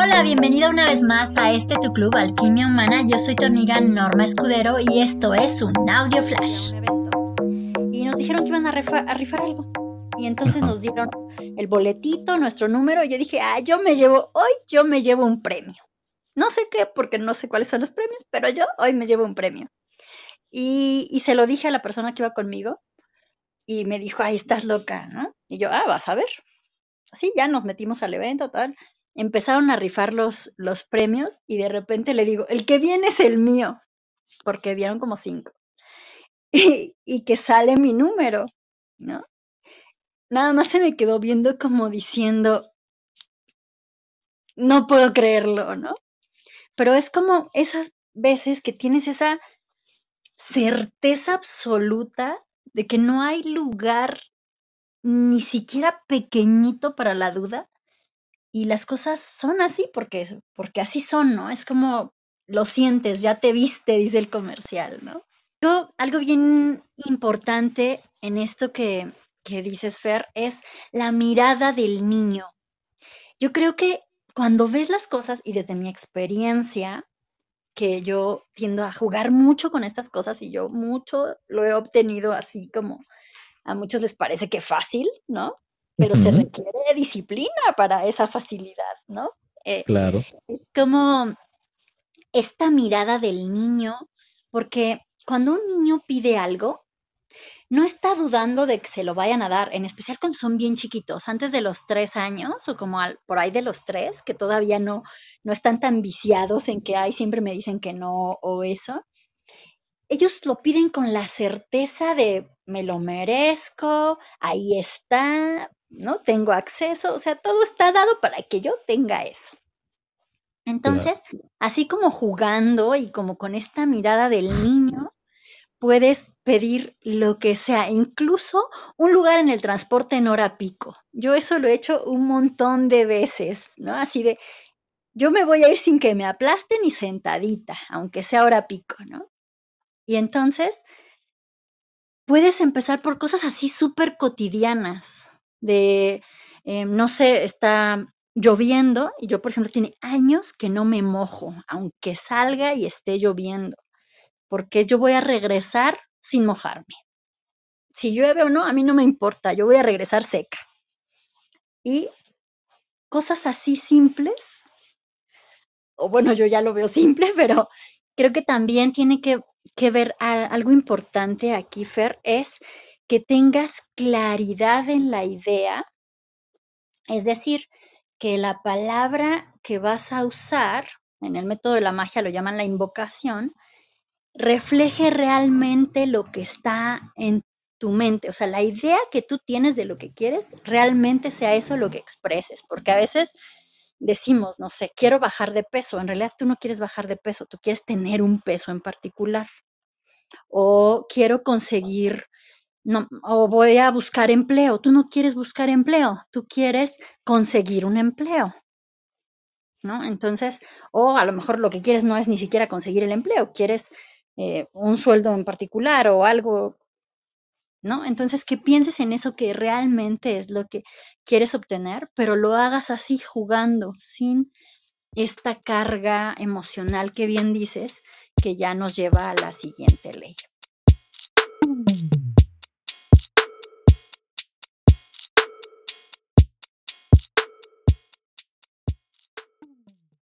Hola, bienvenida una vez más a este tu club Alquimia Humana. Yo soy tu amiga Norma Escudero y esto es un audio flash. Y nos dijeron que iban a, rifar algo. Y entonces nos dieron el boletito, nuestro número. Y yo dije, ah, yo me llevo, hoy yo me llevo un premio. No sé qué, porque no sé cuáles son los premios, pero yo hoy me llevo un premio. Y, y se lo dije a la persona que iba conmigo. Y me dijo, ay, estás loca, ¿no? Y yo, ah, vas a ver. Así ya nos metimos al evento, tal empezaron a rifar los, los premios y de repente le digo, el que viene es el mío, porque dieron como cinco. Y, que sale mi número, ¿no? Nada más se me quedó viendo como diciendo, no puedo creerlo, ¿no? Pero es como esas veces que tienes esa certeza absoluta de que no hay lugar ni siquiera pequeñito para la duda y las cosas son así porque, porque así son, ¿no? Es como lo sientes, ya te viste, dice el comercial, ¿no? Algo, algo bien importante en esto que, que dices, Fer, es la mirada del niño. Yo creo que cuando ves las cosas, y desde mi experiencia, que yo tiendo a jugar mucho con estas cosas y yo mucho lo he obtenido así como a muchos les parece que fácil, ¿no? Pero se requiere disciplina para esa facilidad, ¿no? Eh, claro. Es como esta mirada del niño, porque cuando un niño pide algo, no está dudando de que se lo vayan a dar, en especial cuando son bien chiquitos, antes de los tres años o como por ahí de los tres, que todavía no, no están tan viciados en que, ay, siempre me dicen que no o eso. Ellos lo piden con la certeza de me lo merezco, ahí está, ¿no? Tengo acceso, o sea, todo está dado para que yo tenga eso. Entonces, así como jugando y como con esta mirada del niño, puedes pedir lo que sea, incluso un lugar en el transporte en hora pico. Yo eso lo he hecho un montón de veces, ¿no? Así de, yo me voy a ir sin que me aplasten y sentadita, aunque sea hora pico, ¿no? Y entonces, puedes empezar por cosas así súper cotidianas, de, eh, no sé, está lloviendo y yo, por ejemplo, tiene años que no me mojo, aunque salga y esté lloviendo, porque yo voy a regresar sin mojarme. Si llueve o no, a mí no me importa, yo voy a regresar seca. Y cosas así simples, o bueno, yo ya lo veo simple, pero creo que también tiene que, que ver algo importante aquí, Fer, es que tengas claridad en la idea, es decir, que la palabra que vas a usar, en el método de la magia lo llaman la invocación, refleje realmente lo que está en tu mente, o sea, la idea que tú tienes de lo que quieres, realmente sea eso lo que expreses, porque a veces decimos, no sé, quiero bajar de peso, en realidad tú no quieres bajar de peso, tú quieres tener un peso en particular, o quiero conseguir no, o voy a buscar empleo. Tú no quieres buscar empleo, tú quieres conseguir un empleo. ¿No? Entonces, o a lo mejor lo que quieres no es ni siquiera conseguir el empleo, quieres eh, un sueldo en particular o algo, ¿no? Entonces, que pienses en eso que realmente es lo que quieres obtener, pero lo hagas así jugando, sin esta carga emocional que bien dices, que ya nos lleva a la siguiente ley.